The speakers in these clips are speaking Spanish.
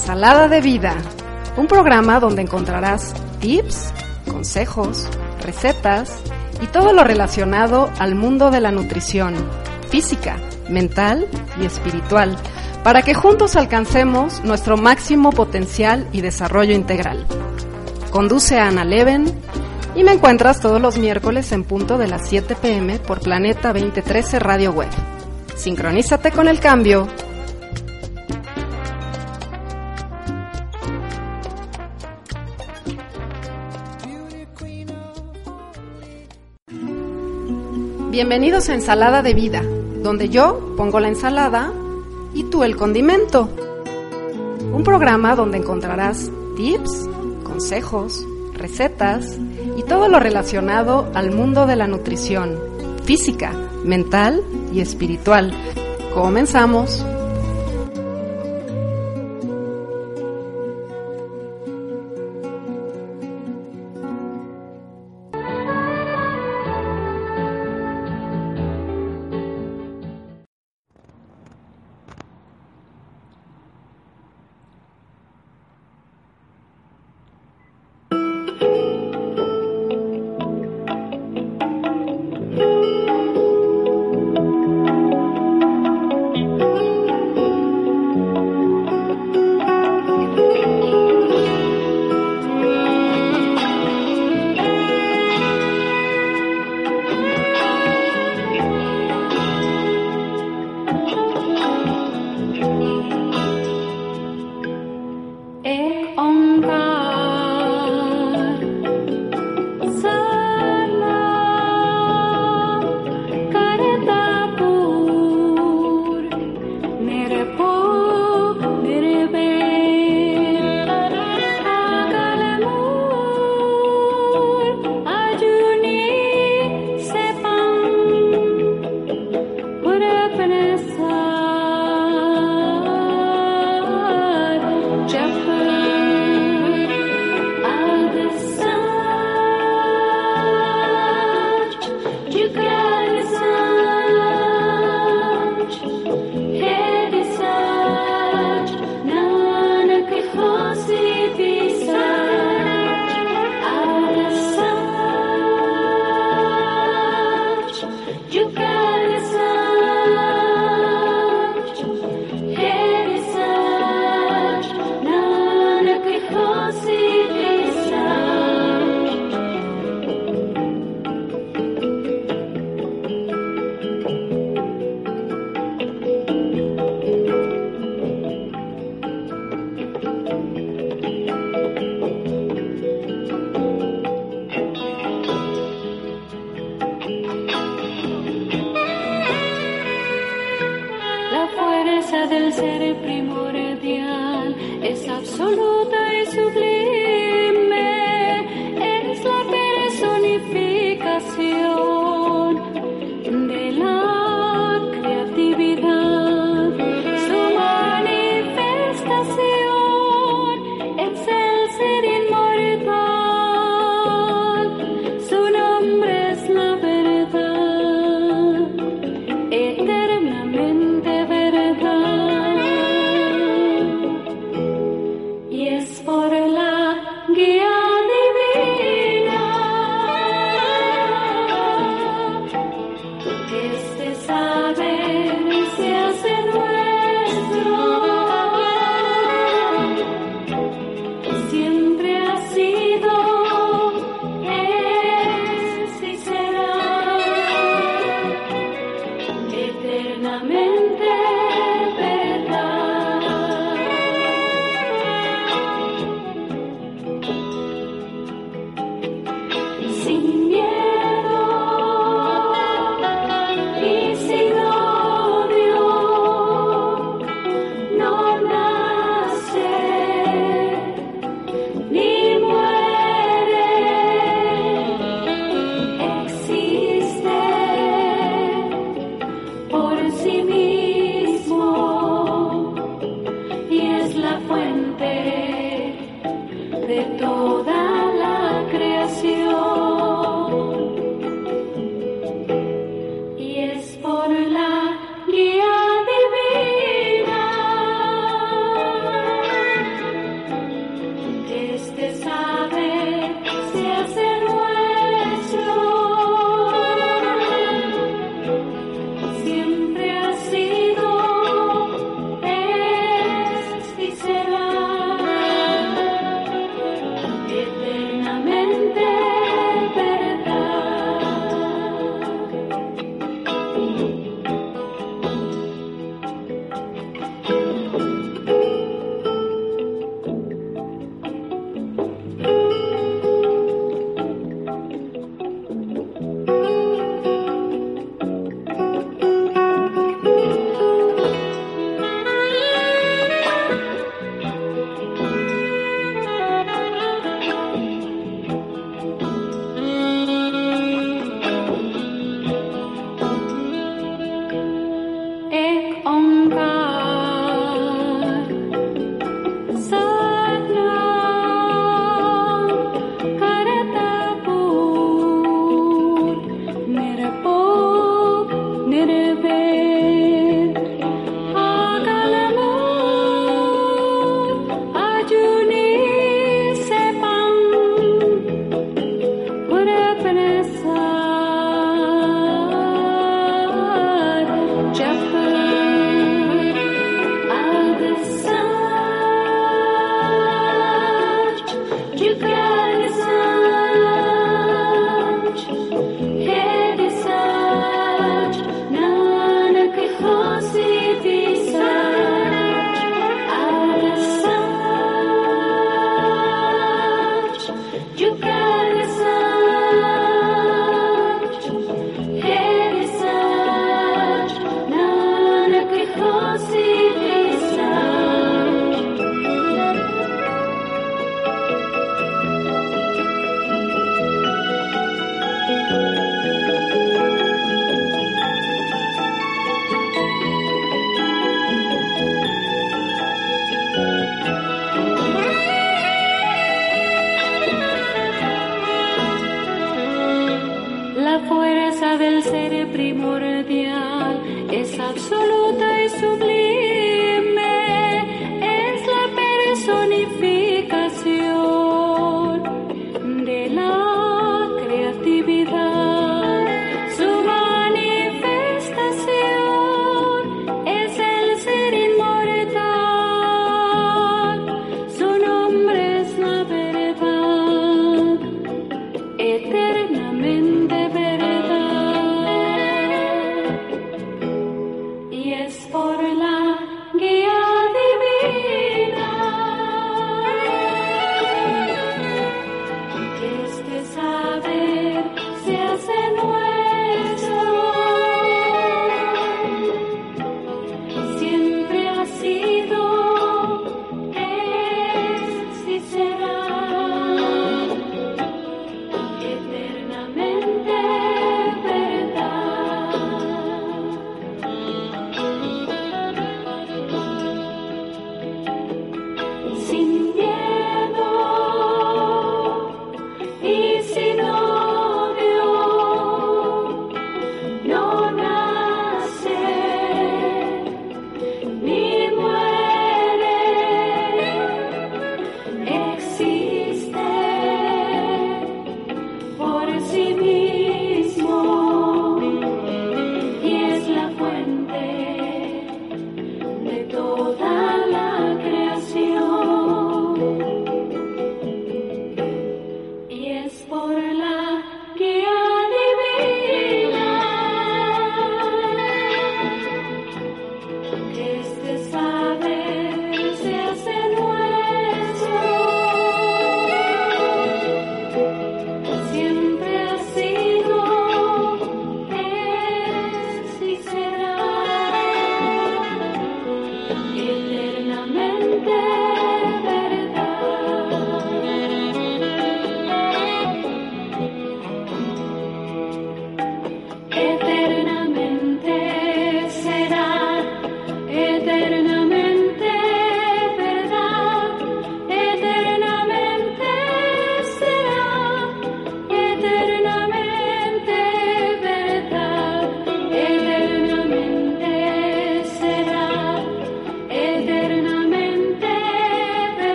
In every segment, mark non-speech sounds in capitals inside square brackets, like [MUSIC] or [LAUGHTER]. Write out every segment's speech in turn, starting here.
Ensalada de Vida, un programa donde encontrarás tips, consejos, recetas y todo lo relacionado al mundo de la nutrición, física, mental y espiritual, para que juntos alcancemos nuestro máximo potencial y desarrollo integral. Conduce a Ana Leven y me encuentras todos los miércoles en punto de las 7 pm por Planeta 2013 Radio Web. Sincronízate con el cambio Bienvenidos a Ensalada de Vida, donde yo pongo la ensalada y tú el condimento. Un programa donde encontrarás tips, consejos, recetas y todo lo relacionado al mundo de la nutrición, física, mental y espiritual. Comenzamos.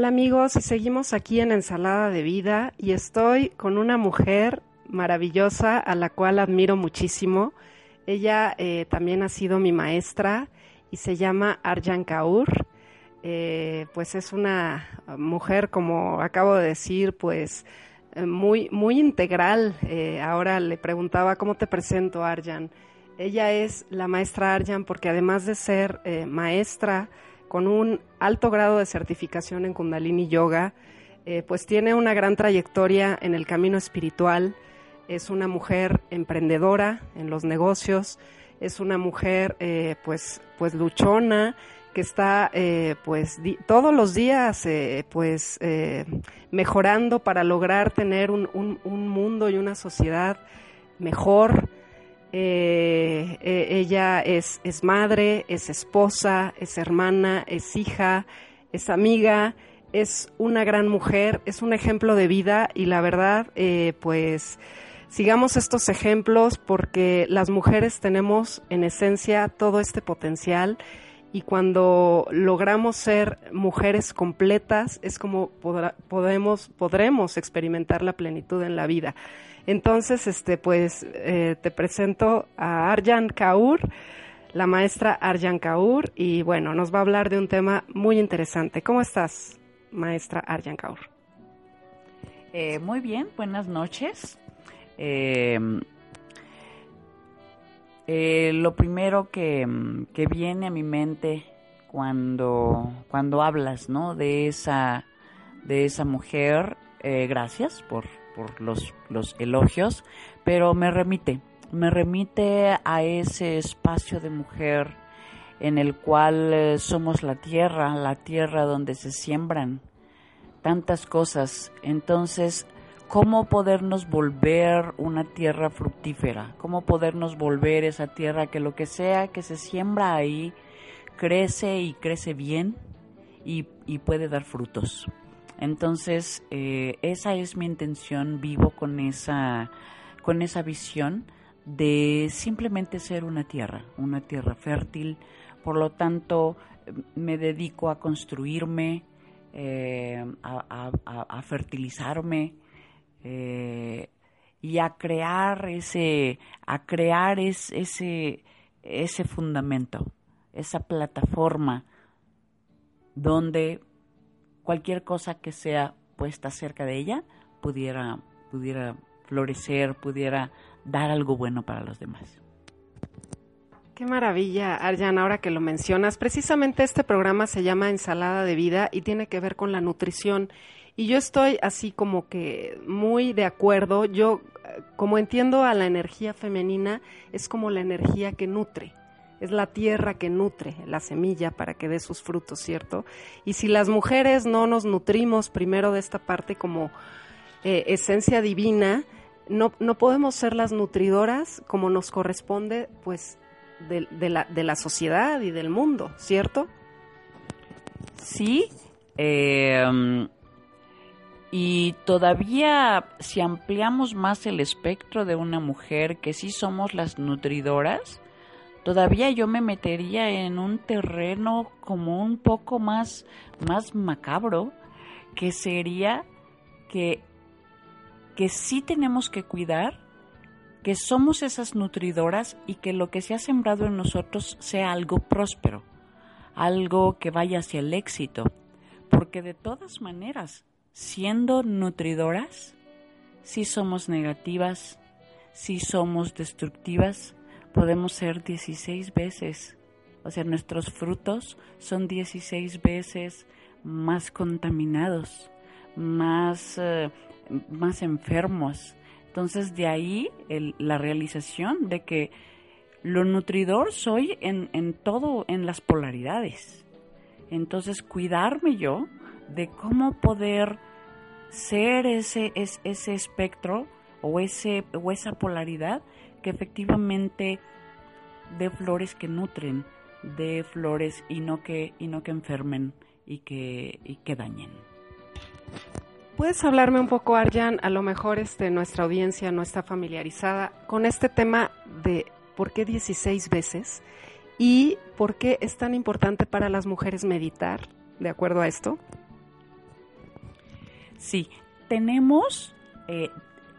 Hola amigos, y seguimos aquí en Ensalada de Vida y estoy con una mujer maravillosa a la cual admiro muchísimo. Ella eh, también ha sido mi maestra y se llama Arjan Kaur. Eh, pues es una mujer, como acabo de decir, pues eh, muy, muy integral. Ahora le preguntaba cómo te presento, Arjan. Ella es la maestra Arjan porque además de ser maestra con un alto grado de certificación en Kundalini Yoga, eh, pues tiene una gran trayectoria en el camino espiritual. Es una mujer emprendedora en los negocios, es una mujer eh, pues, pues luchona que está eh, pues todos los días pues mejorando para lograr tener un- un mundo y una sociedad mejor. Eh, eh, ella es, es madre, es esposa, es hermana, es hija, es amiga, es una gran mujer, es un ejemplo de vida y la verdad, eh, pues sigamos estos ejemplos porque las mujeres tenemos en esencia todo este potencial y cuando logramos ser mujeres completas es como podremos experimentar la plenitud en la vida. Entonces, este, pues, eh, te presento a Arjan Kaur, la maestra Arjan Kaur, y bueno, nos va a hablar de un tema muy interesante. ¿Cómo estás, maestra Arjan Kaur? Eh, muy bien, buenas noches. Eh, eh, lo primero que, que viene a mi mente cuando, cuando hablas ¿no? de, esa, de esa mujer, eh, gracias por, por los, los elogios, pero me remite, me remite a ese espacio de mujer en el cual eh, somos la tierra, la tierra donde se siembran tantas cosas. Entonces, ¿cómo podernos volver una tierra fructífera? ¿Cómo podernos volver esa tierra que lo que sea que se siembra ahí crece y crece bien y, y puede dar frutos? Entonces, eh, esa es mi intención, vivo con esa, con esa visión de simplemente ser una tierra, una tierra fértil. Por lo tanto, me dedico a construirme, eh, a, fertilizarme eh, y a crear ese, a crear es- ese, ese fundamento, esa plataforma donde cualquier cosa que sea puesta cerca de ella pudiera, pudiera florecer, pudiera dar algo bueno para los demás. Qué maravilla, Arjan, ahora que lo mencionas. Precisamente este programa se llama Ensalada de Vida y tiene que ver con la nutrición. Y yo estoy así como que muy de acuerdo. Yo, eh, como entiendo a la energía femenina, es como la energía que nutre. Es la tierra que nutre la semilla para que dé sus frutos, ¿cierto? Y si las mujeres no nos nutrimos primero de esta parte como eh, esencia divina, no, no podemos ser las nutridoras como nos corresponde, pues, de, la, de la sociedad y del mundo, ¿cierto? Sí, eh, y todavía si ampliamos más el espectro de una mujer, que sí somos las nutridoras, todavía yo me metería en un terreno como un poco más, más macabro, que sería que, que sí tenemos que cuidar que somos esas nutridoras y que lo que se ha sembrado en nosotros sea algo próspero, algo que vaya hacia el éxito, porque de todas maneras, siendo nutridoras, si somos negativas, si somos destructivas, podemos ser 16 veces. O sea, nuestros frutos son 16 veces más contaminados, más, eh, más enfermos. Entonces, de ahí la realización de que lo nutridor soy en, en todo, en las polaridades. Entonces, cuidarme yo de cómo poder ser ese, es- ese espectro o, ese, o esa polaridad que efectivamente de flores que nutren, de flores y no que, y no que enfermen y que, y que dañen. ¿Puedes hablarme un poco, Arjan? A lo mejor este, nuestra audiencia no está familiarizada con este tema de por qué 16 veces y por qué es tan importante para las mujeres meditar, ¿de acuerdo a esto? Sí, tenemos, eh,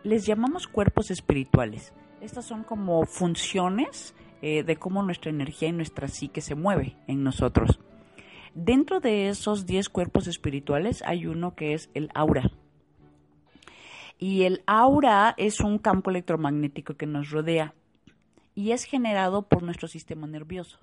les llamamos cuerpos espirituales. Estas son como funciones eh, de cómo nuestra energía y nuestra psique se mueve en nosotros. Dentro de esos 10 cuerpos espirituales hay uno que es el aura. Y el aura es un campo electromagnético que nos rodea y es generado por nuestro sistema nervioso.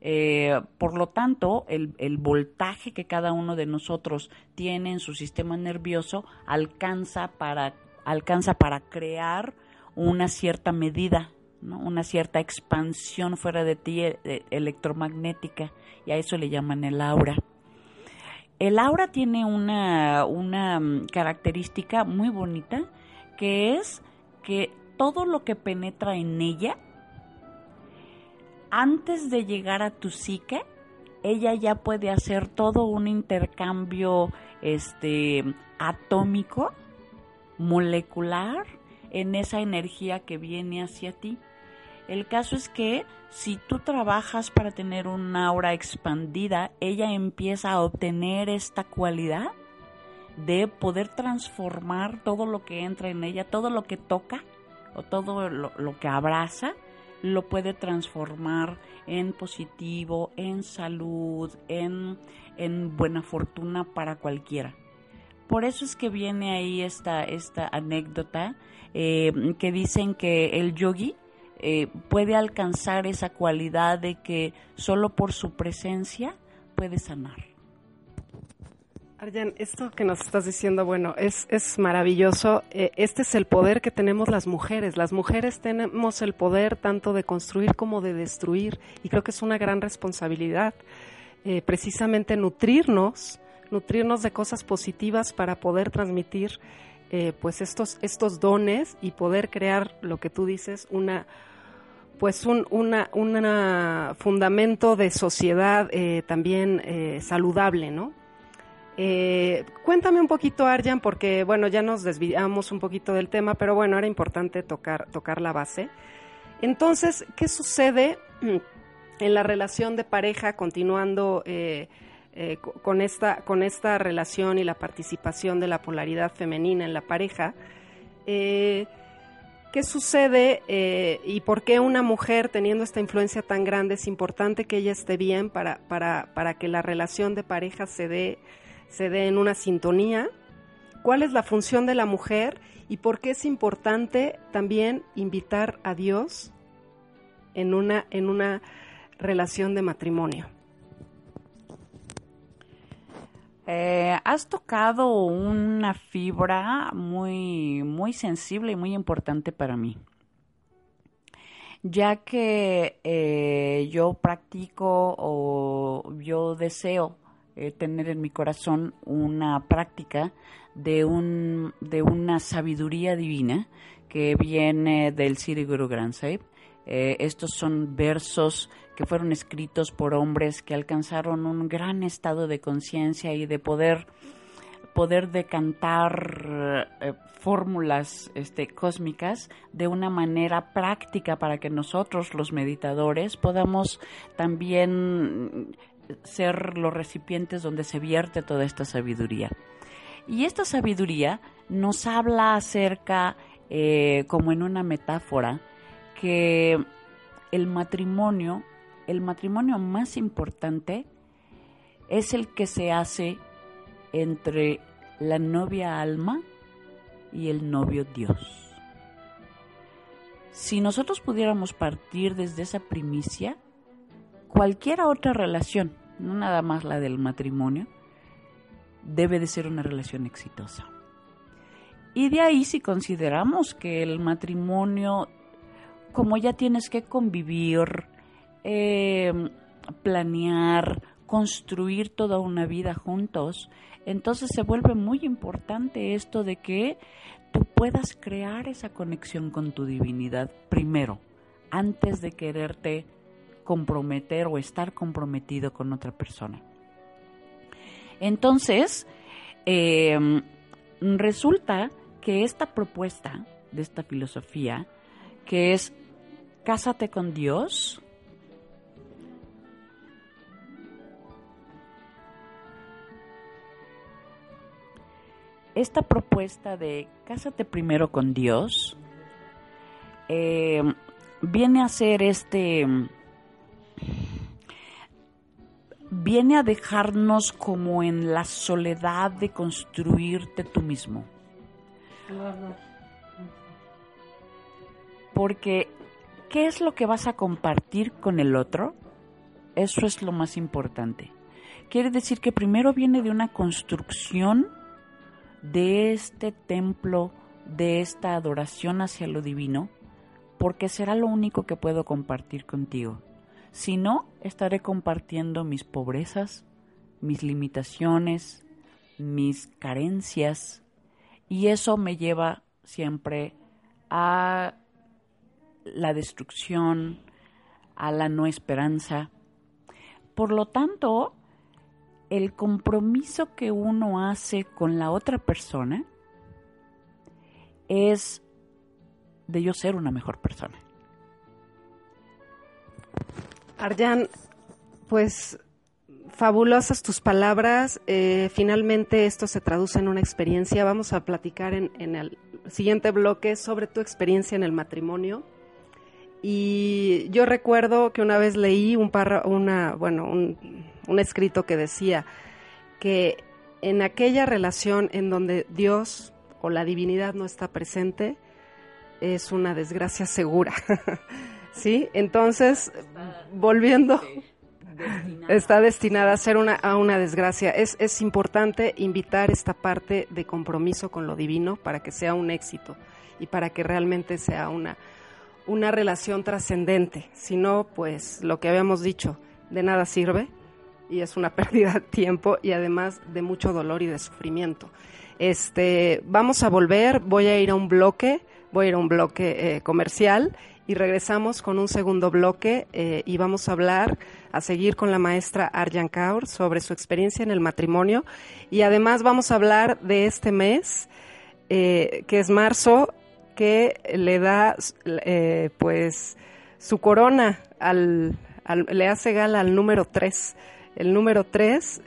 Eh, por lo tanto, el, el voltaje que cada uno de nosotros tiene en su sistema nervioso alcanza para, alcanza para crear una cierta medida, una cierta expansión fuera de ti eh, eh, electromagnética, y a eso le llaman el aura. El aura tiene una, una mm, característica muy bonita, que es que todo lo que penetra en ella antes de llegar a tu psique, ella ya puede hacer todo un intercambio este atómico, molecular en esa energía que viene hacia ti. El caso es que si tú trabajas para tener una aura expandida, ella empieza a obtener esta cualidad de poder transformar todo lo que entra en ella, todo lo que toca o todo lo, que abraza, lo puede transformar en positivo, en salud, en, en buena fortuna para cualquiera. Por eso es que viene ahí esta, esta anécdota eh, que dicen que el yogi eh, puede alcanzar esa cualidad de que solo por su presencia puede sanar. Arjan, esto que nos estás diciendo, bueno, es, es maravilloso. Eh, este es el poder que tenemos las mujeres. Las mujeres tenemos el poder tanto de construir como de destruir y creo que es una gran responsabilidad precisamente nutrirnos, nutrirnos de cosas positivas para poder transmitir eh, pues estos, estos dones y poder crear lo que tú dices, una pues un una, una fundamento de sociedad eh, también eh, saludable, ¿no? Cuéntame un poquito, Arjan, porque bueno, ya nos desviamos un poquito del tema, pero bueno, era importante tocar, tocar la base. Entonces, ¿qué sucede en la relación de pareja continuando eh, co- con, esta, con esta relación y la participación de la polaridad femenina en la pareja? Eh, ¿Qué sucede eh, y por qué una mujer teniendo esta influencia tan grande es importante que ella esté bien para, para, para que la relación de pareja se dé, se dé en una sintonía? ¿Cuál es la función de la mujer y por qué es importante también invitar a Dios en una, en una relación de matrimonio? Eh, has tocado una fibra muy, muy sensible y muy importante para mí, ya que eh, yo practico o yo deseo eh, tener en mi corazón una práctica de, un, de una sabiduría divina que viene del Sri Guru Granth Sahib. Estos son versos que fueron escritos por hombres que alcanzaron un gran estado de conciencia y de poder poder decantar eh, fórmulas este, cósmicas de una manera práctica para que nosotros los meditadores podamos también ser los recipientes donde se vierte toda esta sabiduría. Y esta sabiduría nos habla acerca, eh, como en una metáfora, que el matrimonio, el matrimonio más importante es el que se hace entre la novia alma y el novio Dios. Si nosotros pudiéramos partir desde esa primicia, cualquier otra relación, no nada más la del matrimonio, debe de ser una relación exitosa. Y de ahí si consideramos que el matrimonio, como ya tienes que convivir, eh, planear, construir toda una vida juntos, entonces se vuelve muy importante esto de que tú puedas crear esa conexión con tu divinidad primero, antes de quererte comprometer o estar comprometido con otra persona. Entonces, eh, resulta que esta propuesta de esta filosofía, que es cásate con Dios, esta propuesta de cásate primero con Dios eh, viene a ser este viene a dejarnos como en la soledad de construirte tú mismo porque ¿qué es lo que vas a compartir con el otro? Eso es lo más importante. Quiere decir que primero viene de una construcción de este templo, de esta adoración hacia lo divino, porque será lo único que puedo compartir contigo. Si no, estaré compartiendo mis pobrezas, mis limitaciones, mis carencias, y eso me lleva siempre a la destrucción, a la no esperanza. Por lo tanto, el compromiso que uno hace con la otra persona es de yo ser una mejor persona. Arjan, pues fabulosas tus palabras. Eh, finalmente esto se traduce en una experiencia. Vamos a platicar en, el siguiente bloque sobre tu experiencia en el matrimonio. Y yo recuerdo que una vez leí un parra- una, bueno, un, un escrito que decía que en aquella relación en donde Dios o la divinidad no está presente, es una desgracia segura. [LAUGHS] ¿Sí? Entonces, volviendo, está destinada a ser una, a una desgracia. Es, es importante invitar esta parte de compromiso con lo divino para que sea un éxito y para que realmente sea una, una relación trascendente. Si no, pues lo que habíamos dicho, de nada sirve y es una [LAUGHS] pérdida de tiempo y además de mucho dolor y de sufrimiento. Este, vamos a volver, voy a ir a un bloque, voy a ir a un bloque eh, comercial y regresamos con un segundo bloque eh, y vamos a hablar, a seguir con la maestra Arjan Kaur sobre su experiencia en el matrimonio y además vamos a hablar de este mes, eh, que es marzo, que le da eh, pues su corona al, le hace gala al número 3. El número 3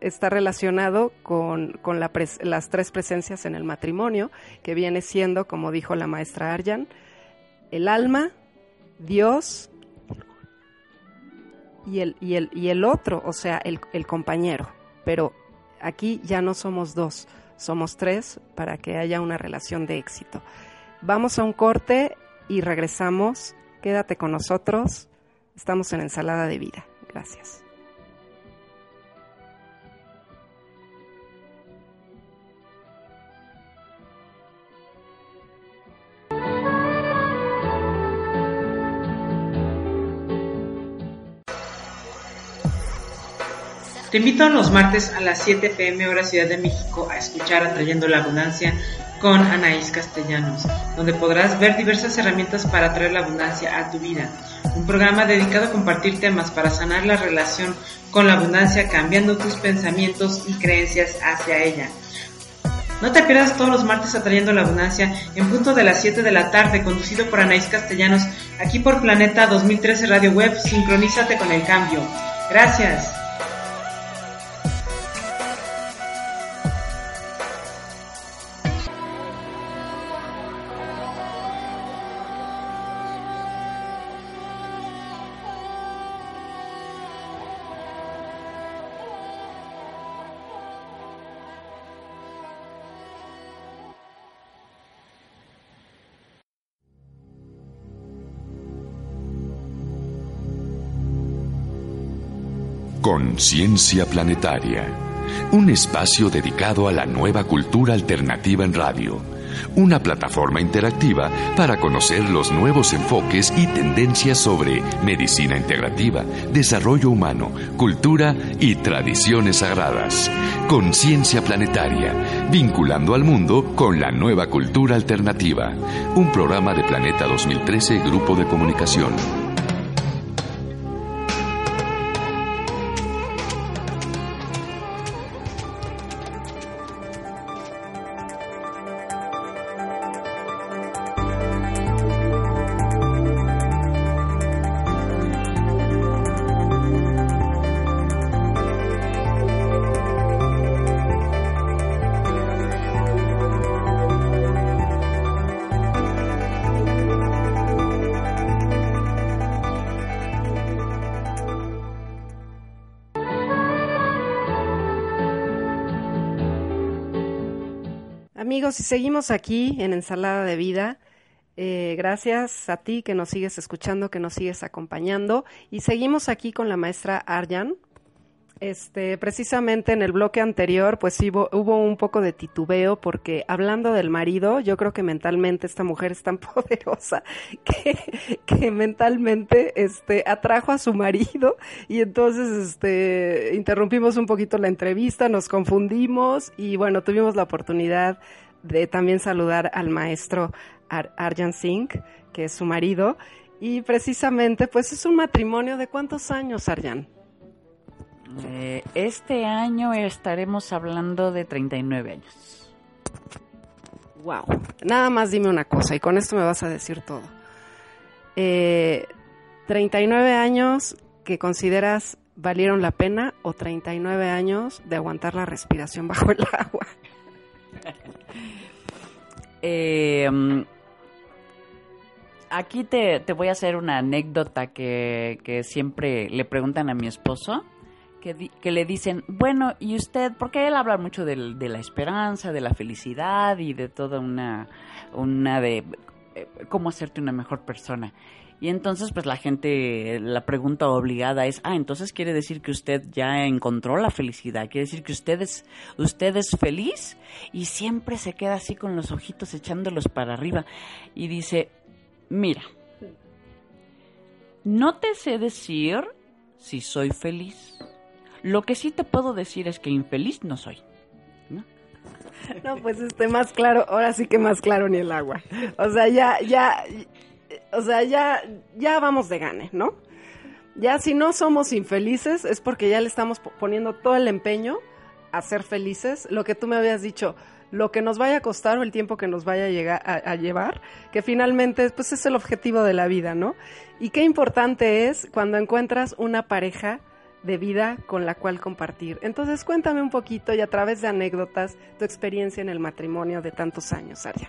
está relacionado con, con las tres presencias en el matrimonio, que viene siendo, como dijo la maestra Arjan, el alma, Dios y el, y el, y el otro, o sea, el, el compañero. Pero aquí ya no somos dos, somos tres para que haya una relación de éxito. Vamos a un corte y regresamos. Quédate con nosotros. Estamos en Ensalada de Vida. Gracias. Te invito los martes a las 7 pm hora Ciudad de México a escuchar Atrayendo la Abundancia con Anaís Castellanos, donde podrás ver diversas herramientas para atraer la abundancia a tu vida. Un programa dedicado a compartir temas para sanar la relación con la abundancia, cambiando tus pensamientos y creencias hacia ella. No te pierdas todos los martes atrayendo la abundancia en punto de las 7 de la tarde, conducido por Anaís Castellanos, aquí por Planeta 2013 Radio Web. Sincronízate con el cambio. Gracias. Conciencia Planetaria, un espacio dedicado a la nueva cultura alternativa en radio, una plataforma interactiva para conocer los nuevos enfoques y tendencias sobre medicina integrativa, desarrollo humano, cultura y tradiciones sagradas. Conciencia Planetaria, vinculando al mundo con la nueva cultura alternativa, un programa de Planeta 2013 Grupo de Comunicación. Seguimos aquí en Ensalada de Vida. Eh, gracias a ti que nos sigues escuchando, que nos sigues acompañando. Y seguimos aquí con la maestra Arjan. Este, precisamente en el bloque anterior, pues hubo, hubo un poco de titubeo porque hablando del marido, yo creo que mentalmente esta mujer es tan [LAUGHS] poderosa que, que mentalmente este, atrajo a su marido y entonces este, interrumpimos un poquito la entrevista, nos confundimos y bueno, tuvimos la oportunidad de también saludar al maestro Ar Arjan Singh, que es su marido, y precisamente pues es un matrimonio de cuántos años, Arjan? Eh, este año estaremos hablando de 39 años. Wow. Nada más dime una cosa y con esto me vas a decir todo. Eh, 39 años que consideras valieron la pena o 39 años de aguantar la respiración bajo el agua? [LAUGHS] Eh, aquí te, te voy a hacer una anécdota que, que siempre le preguntan a mi esposo, que, que le dicen, bueno, ¿y usted? Porque él habla mucho de la esperanza, de la felicidad y de toda una, una de eh, cómo hacerte una mejor persona. Y entonces, pues la gente, la pregunta obligada es, ah, entonces quiere decir que usted ya encontró la felicidad, quiere decir que usted es, usted es feliz y siempre se queda así con los ojitos echándolos para arriba y dice, mira, no te sé decir si soy feliz. Lo que sí te puedo decir es que infeliz no soy. No, pues este más claro, ahora sí que más claro ni el agua. O sea, ya, ya, o sea, ya, ya vamos de gane, ¿no? Ya si no somos infelices es porque ya le estamos po- poniendo todo el empeño a ser felices. Lo que tú me habías dicho, lo que nos vaya a costar o el tiempo que nos vaya a, llegar, a llevar, que finalmente pues es el objetivo de la vida, ¿no? Y qué importante es cuando encuentras una pareja de vida con la cual compartir. Entonces cuéntame un poquito y a través de anécdotas tu experiencia en el matrimonio de tantos años, Aria.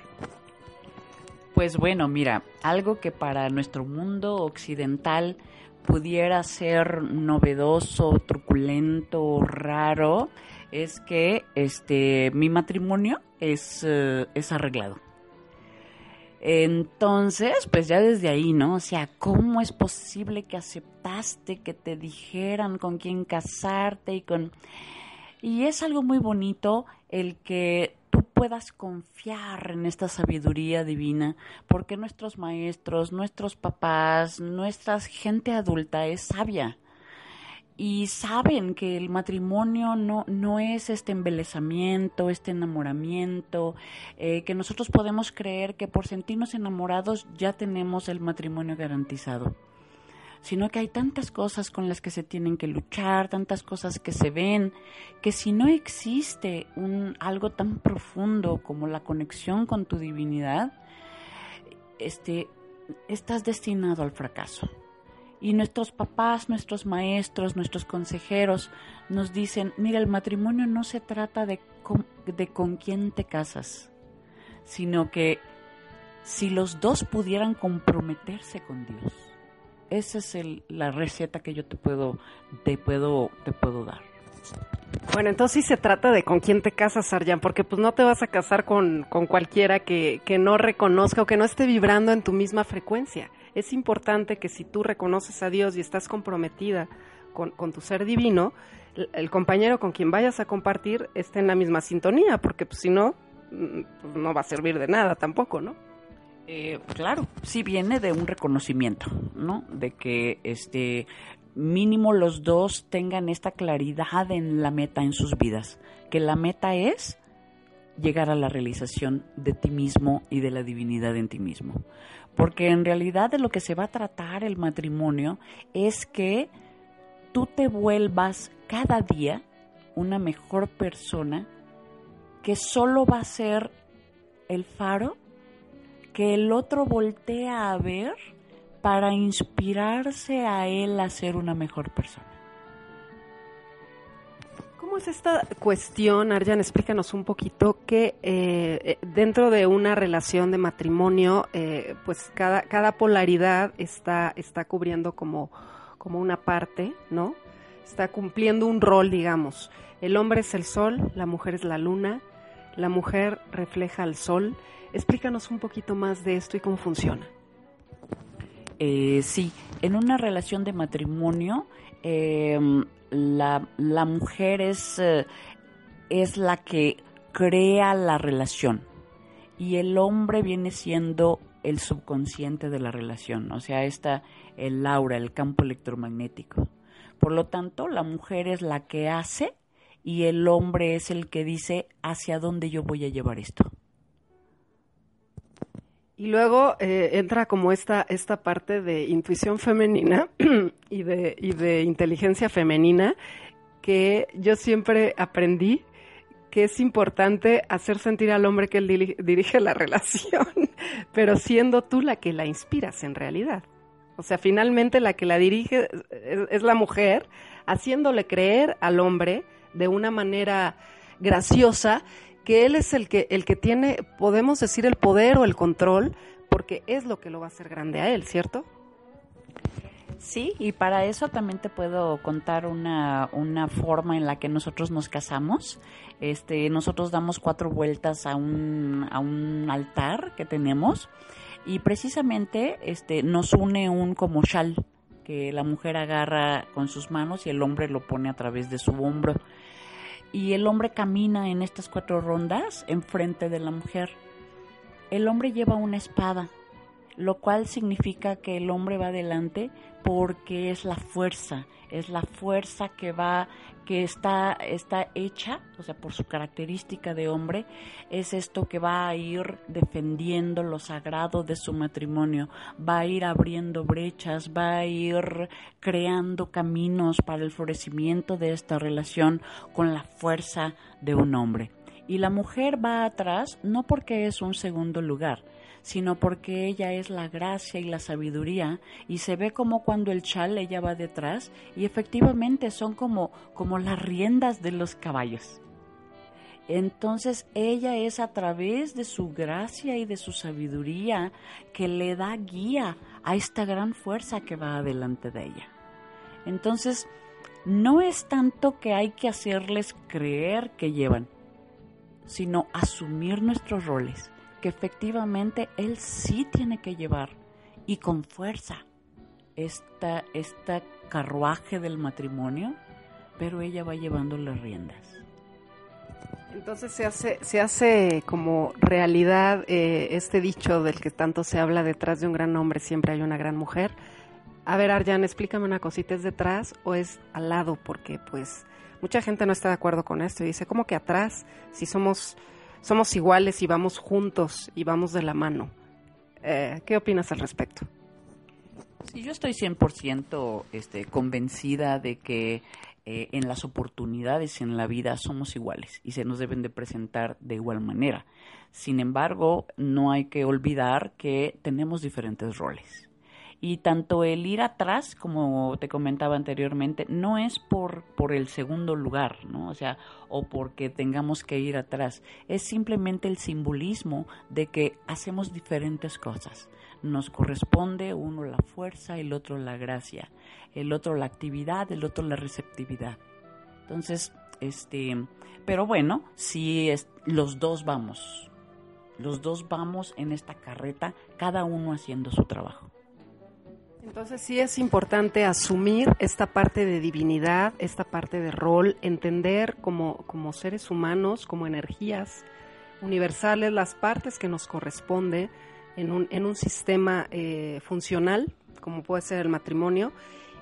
Pues bueno, mira, algo que para nuestro mundo occidental pudiera ser novedoso, truculento, raro, es que este mi matrimonio es, eh, es arreglado. Entonces, pues ya desde ahí, ¿no? O sea, ¿cómo es posible que aceptaste que te dijeran con quién casarte y con... Y es algo muy bonito el que puedas confiar en esta sabiduría divina, porque nuestros maestros, nuestros papás, nuestra gente adulta es sabia. Y saben que el matrimonio no, no es este embelezamiento, este enamoramiento, eh, que nosotros podemos creer que por sentirnos enamorados ya tenemos el matrimonio garantizado sino que hay tantas cosas con las que se tienen que luchar, tantas cosas que se ven, que si no existe un algo tan profundo como la conexión con tu divinidad, este estás destinado al fracaso. Y nuestros papás, nuestros maestros, nuestros consejeros nos dicen, mira, el matrimonio no se trata de de con quién te casas, sino que si los dos pudieran comprometerse con Dios. Esa es el- la receta que yo te puedo, te puedo, te puedo dar. Bueno, entonces sí se trata de con quién te casas, Arjan, porque pues no te vas a casar con, con cualquiera que, que no reconozca o que no esté vibrando en tu misma frecuencia. Es importante que si tú reconoces a Dios y estás comprometida con, con tu ser divino, el, el compañero con quien vayas a compartir esté en la misma sintonía, porque pues si no, mm, pues, no va a servir de nada tampoco, ¿no? Eh, claro, sí viene de un reconocimiento, ¿no? De que este mínimo los dos tengan esta claridad en la meta en sus vidas, que la meta es llegar a la realización de ti mismo y de la divinidad en ti mismo. Porque en realidad de lo que se va a tratar el matrimonio es que tú te vuelvas cada día una mejor persona que solo va a ser el faro que el otro voltea a ver para inspirarse a él a ser una mejor persona. ¿Cómo es esta cuestión, Arjan? Explícanos un poquito que eh, eh, dentro de una relación de matrimonio, eh, pues cada, cada polaridad está, está cubriendo como, como una parte, ¿no? Está cumpliendo un rol, digamos. El hombre es el sol, la mujer es la luna, la mujer refleja al sol. Explícanos un poquito más de esto y cómo funciona. Eh, sí, en una relación de matrimonio, eh, la, la mujer es, eh, es la que crea la relación y el hombre viene siendo el subconsciente de la relación, o sea, está el aura, el campo electromagnético. Por lo tanto, la mujer es la que hace y el hombre es el que dice hacia dónde yo voy a llevar esto. Y luego eh, entra como esta, esta parte de intuición femenina [CLEARS THROAT] y de, y de inteligencia femenina que yo siempre aprendí que es importante hacer sentir al hombre que él diri- dirige la [LAUGHS] relación, pero siendo tú la que la inspiras en realidad. O sea, finalmente la que la dirige es, es la mujer haciéndole creer al hombre de una manera graciosa que él es el que, el que tiene, podemos decir, el poder o el control, porque es lo que lo va a hacer grande a él, ¿cierto? Sí, y para eso también te puedo contar una, una forma en la que nosotros nos casamos. Este, nosotros damos cuatro vueltas a un, a un altar que tenemos y precisamente este, nos une un como shal que la mujer agarra con sus manos y el hombre lo pone a través de su hombro. Y el hombre camina en estas cuatro rondas enfrente de la mujer. El hombre lleva una espada lo cual significa que el hombre va adelante porque es la fuerza, es la fuerza que va, que está, está hecha, o sea, por su característica de hombre, es esto que va a ir defendiendo lo sagrado de su matrimonio, va a ir abriendo brechas, va a ir creando caminos para el florecimiento de esta relación con la fuerza de un hombre. Y la mujer va atrás no porque es un segundo lugar, sino porque ella es la gracia y la sabiduría y se ve como cuando el chal ella va detrás y efectivamente son como, como las riendas de los caballos. Entonces ella es a través de su gracia y de su sabiduría que le da guía a esta gran fuerza que va adelante de ella. Entonces, no es tanto que hay que hacerles creer que llevan, sino asumir nuestros roles que efectivamente él sí tiene que llevar y con fuerza esta, esta carruaje del matrimonio, pero ella va llevando las riendas. Entonces se hace, se hace como realidad eh, este dicho del que tanto se habla, detrás de un gran hombre siempre hay una gran mujer. A ver, Arjan, explícame una cosita, ¿es detrás o es al lado? Porque pues mucha gente no está de acuerdo con esto y dice, ¿cómo que atrás? Si somos somos iguales y vamos juntos y vamos de la mano. Eh, ¿Qué opinas al respecto? Sí, yo estoy 100% este, convencida de que eh, en las oportunidades en la vida somos iguales y se nos deben de presentar de igual manera. Sin embargo, no hay que olvidar que tenemos diferentes roles y tanto el ir atrás, como te comentaba anteriormente, no es por, por el segundo lugar, ¿no? O sea, o porque tengamos que ir atrás, es simplemente el simbolismo de que hacemos diferentes cosas. Nos corresponde uno la fuerza, el otro la gracia, el otro la actividad, el otro la receptividad. Entonces, este, pero bueno, si es, los dos vamos, los dos vamos en esta carreta, cada uno haciendo su trabajo. Entonces sí es importante asumir esta parte de divinidad, esta parte de rol, entender como, como seres humanos, como energías universales, las partes que nos corresponde en un, en un sistema eh, funcional, como puede ser el matrimonio,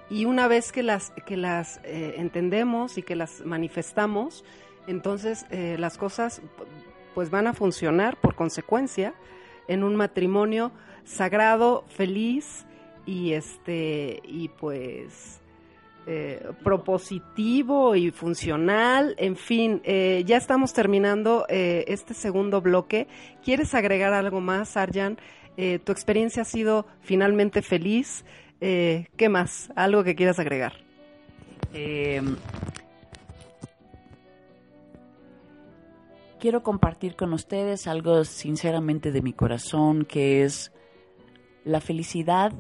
y una vez que las, que las eh, entendemos y que las manifestamos, entonces eh, las cosas pues van a funcionar por consecuencia en un matrimonio sagrado, feliz, y este y pues eh, propositivo y funcional, en fin, eh, ya estamos terminando eh, este segundo bloque. ¿Quieres agregar algo más, Arjan? tu experiencia ha sido finalmente feliz. ¿Qué más? ¿Algo que quieras agregar? quiero compartir con ustedes algo sinceramente de mi corazón, que es la felicidad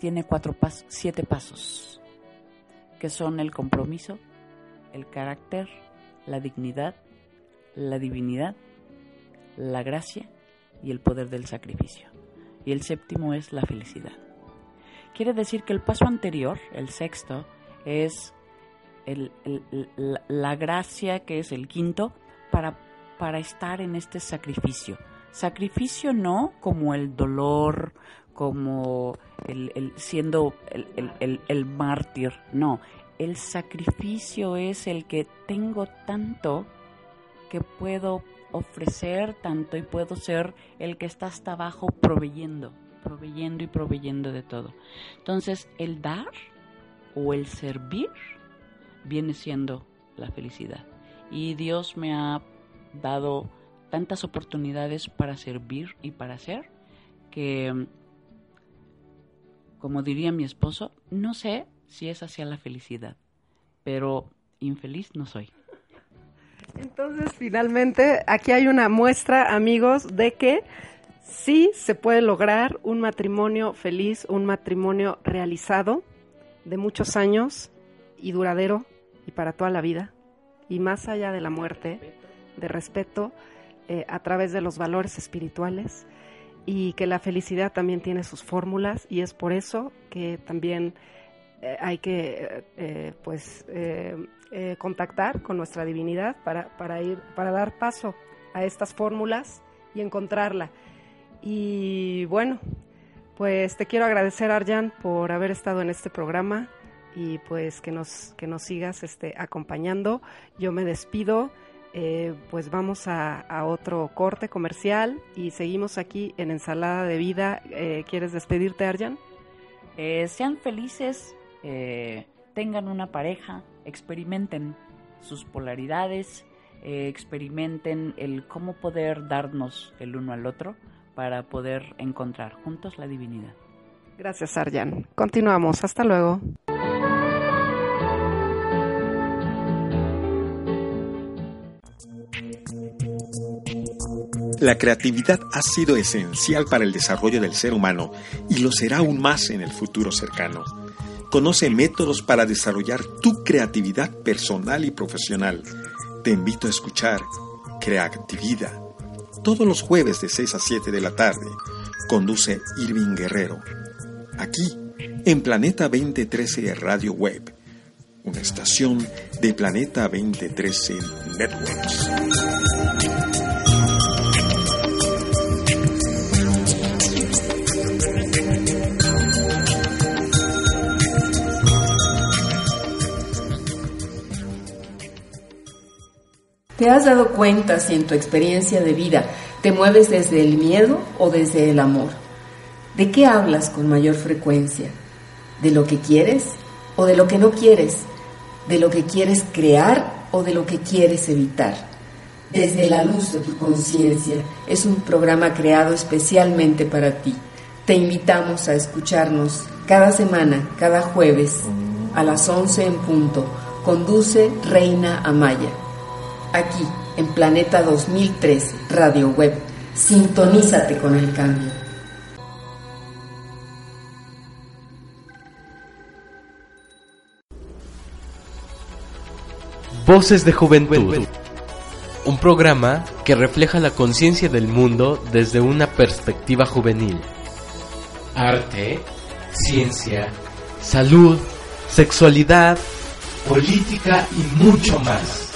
tiene cuatro pasos, siete pasos, que son el compromiso, el carácter, la dignidad, la divinidad, la gracia y el poder del sacrificio. Y el séptimo es la felicidad. Quiere decir que el paso anterior, el sexto, es la gracia, que es el quinto, para, para estar en este sacrificio. Sacrificio no como el dolor, como el, siendo el, el mártir, no, el sacrificio es el que tengo tanto que puedo ofrecer tanto y puedo ser el que está hasta abajo proveyendo, proveyendo y proveyendo de todo. Entonces, el dar o el servir viene siendo la felicidad. Y Dios me ha dado tantas oportunidades para servir y para hacer que como diría mi esposo, no sé si es hacia la felicidad, pero infeliz no soy. Entonces, finalmente, aquí hay una muestra, amigos, de que sí se puede lograr un matrimonio feliz, un matrimonio realizado de muchos años y duradero y para toda la vida y más allá de la muerte, de respeto eh, a través de los valores espirituales y que la felicidad también tiene sus fórmulas y es por eso que también eh, hay que eh, eh, pues contactar con nuestra divinidad para, para ir para dar paso a estas fórmulas y encontrarla. Y bueno pues te quiero agradecer Arjan por haber estado en este programa y pues que nos que nos sigas este acompañando. Yo me despido eh, pues vamos a, a otro corte comercial y seguimos aquí en ensalada de vida Eh, quieres despedirte Arjan Eh, sean felices, eh, tengan una pareja, experimenten sus polaridades, eh, experimenten el cómo poder darnos el uno al otro para poder encontrar juntos la divinidad. Gracias, Arjan. Continuamos. Hasta luego. La creatividad ha sido esencial para el desarrollo del ser humano y lo será aún más en el futuro cercano. Conoce métodos para desarrollar tu creatividad personal y profesional. Te invito a escuchar Creatividad todos los jueves de 6 a 7 de la tarde. Conduce Irving Guerrero. Aquí, en Planeta 2013 Radio Web, una estación de Planeta 2013 Networks. ¿Te has dado cuenta si en tu experiencia de vida te mueves desde el miedo o desde el amor? ¿De qué hablas con mayor frecuencia? ¿De lo que quieres o de lo que no quieres? ¿De lo que quieres crear o de lo que quieres evitar? Desde la luz de tu conciencia es un programa creado especialmente para ti. Te invitamos a escucharnos cada semana, cada jueves, a las 11 en punto. Conduce Reina Amaya aquí en Planeta 2013 Radio Web. Sintonízate con el cambio. Voces de Juventud. Un programa que refleja la conciencia del mundo desde una perspectiva juvenil. Arte, ciencia, salud, sexualidad, política y mucho más.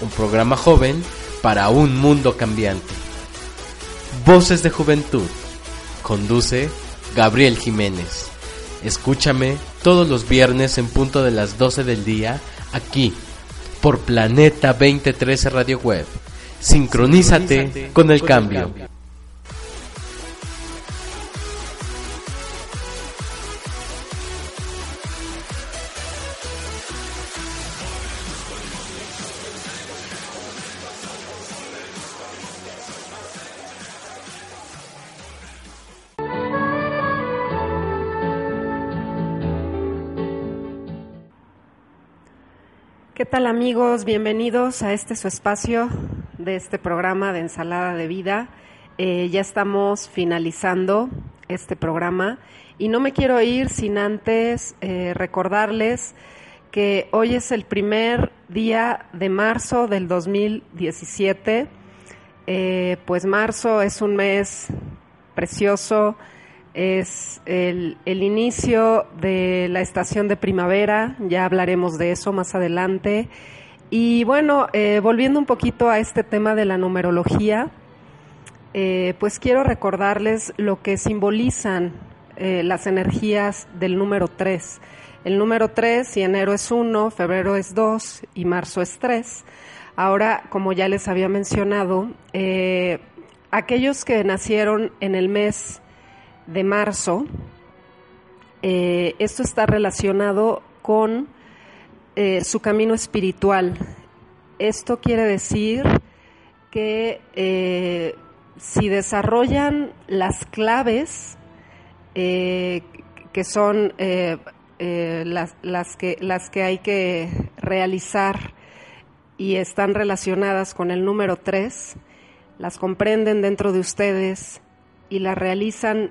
Un programa joven para un mundo cambiante. Voces de Juventud. Conduce Gabriel Jiménez. Escúchame todos los viernes en punto de las 12 del día aquí por Planeta 2013 Radio Web. Sincronízate con el cambio. ¿Qué tal amigos? Bienvenidos a este su espacio de este programa de ensalada de vida. Eh, ya estamos finalizando este programa y no me quiero ir sin antes eh, recordarles que hoy es el primer día de marzo del 2017. Eh, pues marzo es un mes precioso, es el, inicio de la estación de primavera, ya hablaremos de eso más adelante. Y bueno, eh, volviendo un poquito a este tema de la numerología, eh, pues quiero recordarles lo que simbolizan eh, las energías del número 3. El número 3, si enero es 1, febrero es 2 y marzo es 3. Ahora, como ya les había mencionado, aquellos que nacieron en el mes de marzo, eh, esto está relacionado con eh, su camino espiritual. Esto quiere decir que eh, si desarrollan las claves que son las, las, que, las que hay que realizar y están relacionadas con el número 3, las comprenden dentro de ustedes y las realizan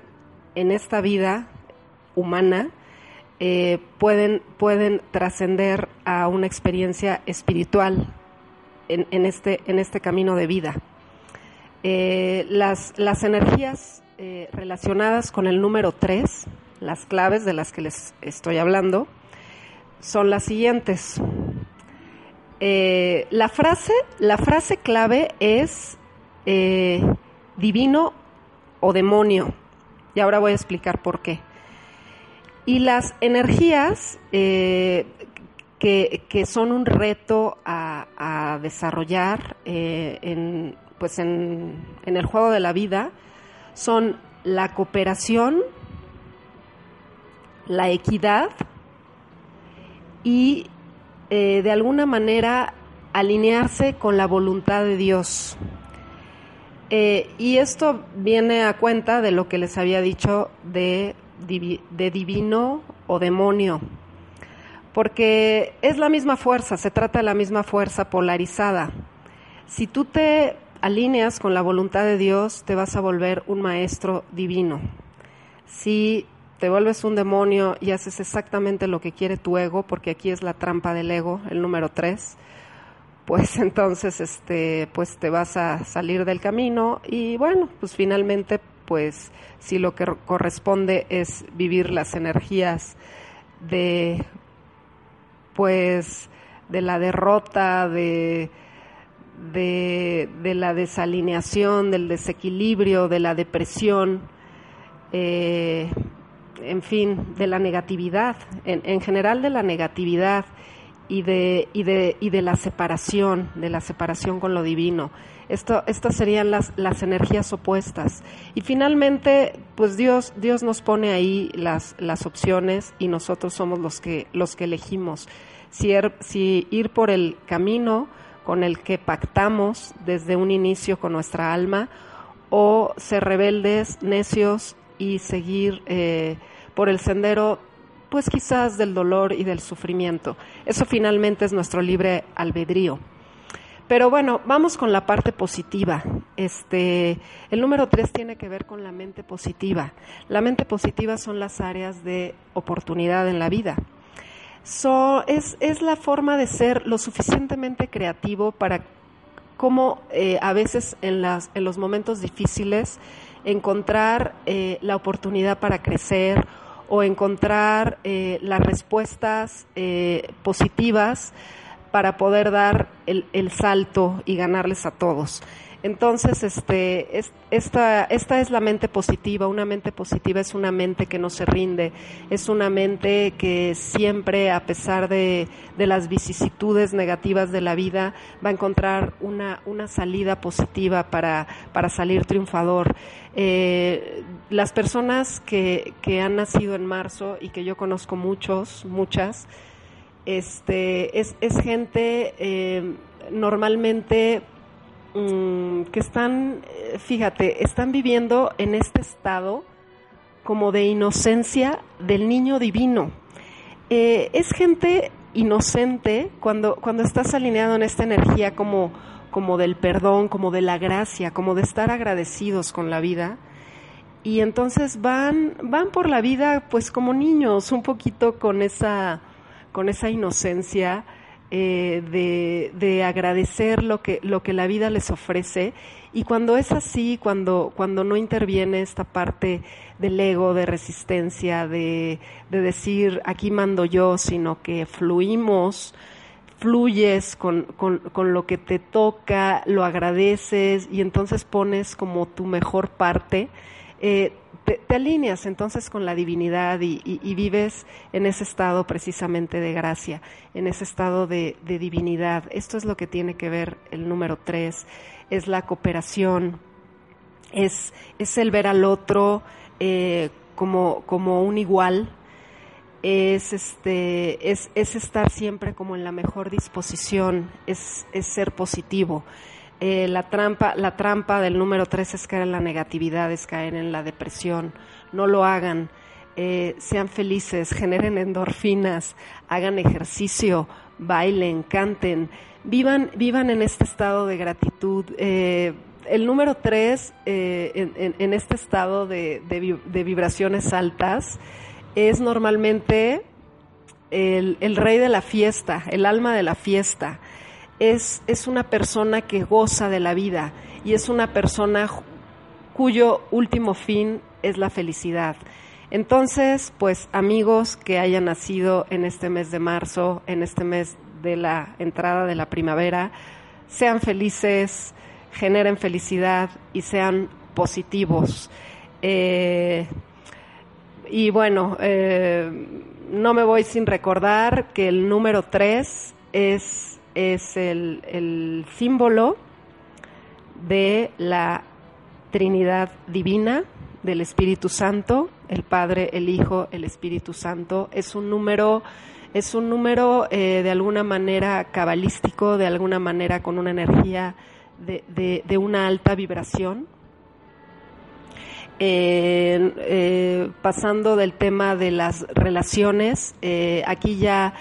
en esta vida humana, eh, pueden, pueden trascender a una experiencia espiritual en, este, en este camino de vida. Eh, las, las energías eh, relacionadas con el número 3, las claves de las que les estoy hablando, son las siguientes. La, frase, la frase clave es divino o demonio. Y ahora voy a explicar por qué. Y las energías eh, que, que son un reto a, desarrollar eh, en, pues en, en el juego de la vida son la cooperación, la equidad y eh, de alguna manera alinearse con la voluntad de Dios. Eh, y esto viene a cuenta de lo que les había dicho de, de divino o demonio, porque es la misma fuerza, se trata de la misma fuerza polarizada. Si tú te alineas con la voluntad de Dios, te vas a volver un maestro divino. Si te vuelves un demonio y haces exactamente lo que quiere tu ego, porque aquí es la trampa del ego, el número tres, pues [LAUGHS] entonces este pues te vas a salir del camino y bueno, pues finalmente pues si lo que corresponde es vivir las energías de pues de la derrota, de de, la desalineación, del desequilibrio, de la depresión, eh, en fin, de la negatividad, en general de la negatividad y de, y, de, y de la separación, de la separación con lo divino. Esto, estas serían las, las energías opuestas. Y finalmente, pues Dios, Dios nos pone ahí las, las opciones y nosotros somos los que, los que elegimos. Si, er- si ir por el camino con el que pactamos desde un inicio con nuestra alma o ser rebeldes, necios y seguir eh, por el sendero, pues quizás del dolor y del sufrimiento. Eso finalmente es nuestro libre albedrío. Pero bueno, vamos con la parte positiva. Este, el número tres tiene que ver con la mente positiva. La mente positiva son las áreas de oportunidad en la vida. So, es, es la forma de ser lo suficientemente creativo para cómo eh, a veces en, las, en los momentos difíciles encontrar eh, la oportunidad para crecer o encontrar eh, las respuestas eh, positivas para poder dar el, el salto y ganarles a todos. Entonces, este, es- esta, esta es la mente positiva. Una mente positiva es una mente que no se rinde, es una mente que siempre, a pesar de, de las vicisitudes negativas de la vida, va a encontrar una, una salida positiva para, para salir triunfador. Eh, las personas que, que han nacido en marzo y que yo conozco muchos, muchas, este, es, es gente eh, normalmente mm, que están, eh, fíjate, están viviendo en este estado como de inocencia del niño divino. Eh, es gente inocente cuando, cuando estás alineado en esta energía como, como del perdón, como de la gracia, como de estar agradecidos con la vida. Y entonces van, van por la vida pues como niños, un poquito con esa, con esa inocencia eh, de, de agradecer lo que, lo que la vida les ofrece. Y cuando es así, cuando, cuando no interviene esta parte del ego, de resistencia, de, de decir aquí mando yo, sino que fluimos, fluyes con, con, con lo que te toca, lo agradeces y entonces pones como tu mejor parte, eh, te, alineas entonces con la divinidad y, vives en ese estado precisamente de gracia, en ese estado de, divinidad. Esto es lo que tiene que ver el número tres, es la cooperación, es, el ver al otro eh, como, un igual, es este es, es estar siempre como en la mejor disposición, es ser positivo. Eh, la trampa, la trampa del número tres es caer en la negatividad, es caer en la depresión. No lo hagan. eh, sean felices, generen endorfinas, hagan ejercicio, bailen, canten, vivan, vivan en este estado de gratitud. Eh, el número tres, eh, en, en- este estado de, de vi- de vibraciones altas, es normalmente el rey de la fiesta, el alma de la fiesta. Es, es una persona que goza de la vida y es una persona cuyo último fin es la felicidad. Entonces, pues amigos que hayan nacido en este mes de marzo, en este mes de la entrada de la primavera, sean felices, generen felicidad y sean positivos. Eh, y bueno, eh, no me voy sin recordar que el número 3 es, es el, el símbolo de la Trinidad Divina, del Espíritu Santo, el Padre, el Hijo, el Espíritu Santo. Es un número, es un número eh, de alguna manera cabalístico, de alguna manera con una energía de, de- una alta vibración. Eh, eh, pasando del tema de las relaciones, aquí ya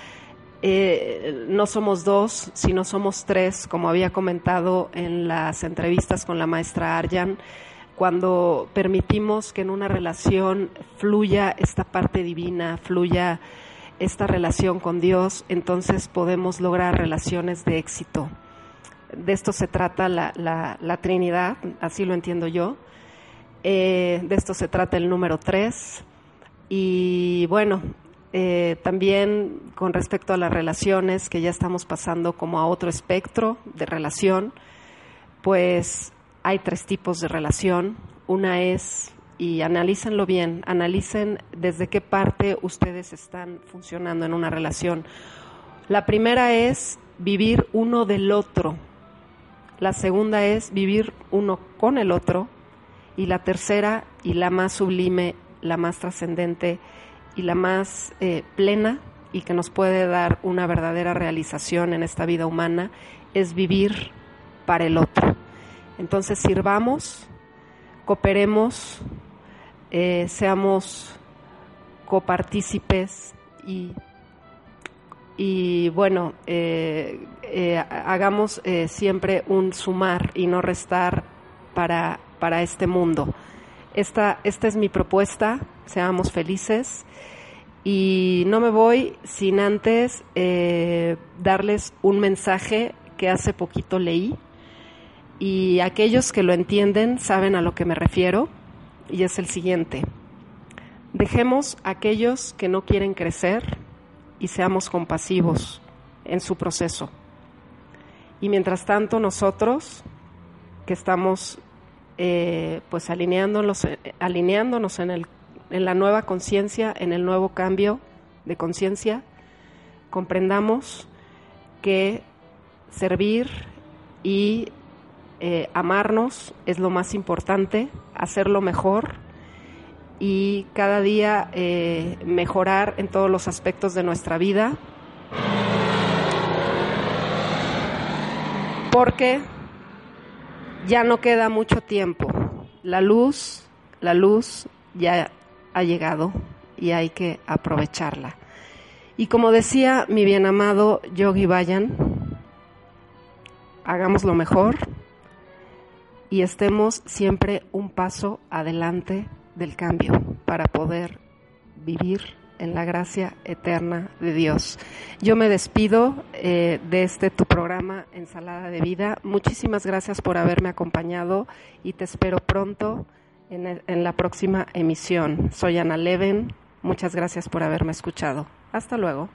eh, no somos dos, sino somos tres, como había comentado en las entrevistas con la maestra Arjan, cuando permitimos que en una relación fluya esta parte divina, fluya esta relación con Dios, entonces podemos lograr relaciones de éxito. De esto se trata la, Trinidad, así lo entiendo yo. Eh, de esto se trata el número tres. Y bueno, eh, también con respecto a las relaciones, que ya estamos pasando como a otro espectro de relación, pues hay tres tipos de relación. Una es, y analícenlo bien, analicen desde qué parte ustedes están funcionando en una relación. La primera es vivir uno del otro. La segunda es vivir uno con el otro. Y la tercera y la más sublime, la más trascendente y la más eh, plena y que nos puede dar una verdadera realización en esta vida humana es vivir para el otro. Entonces sirvamos, cooperemos, eh, seamos copartícipes y, y bueno, eh, hagamos siempre un sumar y no restar para, para este mundo. Esta, esta es mi propuesta, seamos felices. Y no me voy sin antes eh, darles un mensaje que hace poquito leí y aquellos que lo entienden saben a lo que me refiero y es el siguiente. Dejemos a aquellos que no quieren crecer y seamos compasivos en su proceso. Y mientras tanto nosotros que estamos eh, pues alineándonos, alineándonos en, el, en la nueva conciencia, en el nuevo cambio de conciencia, comprendamos que servir y eh, amarnos es lo más importante, hacerlo mejor y cada día eh, mejorar en todos los aspectos de nuestra vida. Porque ya no queda mucho tiempo. La luz, la luz ya ha llegado y hay que aprovecharla. Y como decía mi bien amado Yogi Bayan, hagamos lo mejor y estemos siempre un paso adelante del cambio para poder vivir en la gracia eterna de Dios. Yo me despido eh, de este tu programa Ensalada de Vida. Muchísimas gracias por haberme acompañado y te espero pronto en, el- en la próxima emisión. Soy Ana Leven. Muchas gracias por haberme escuchado. Hasta luego.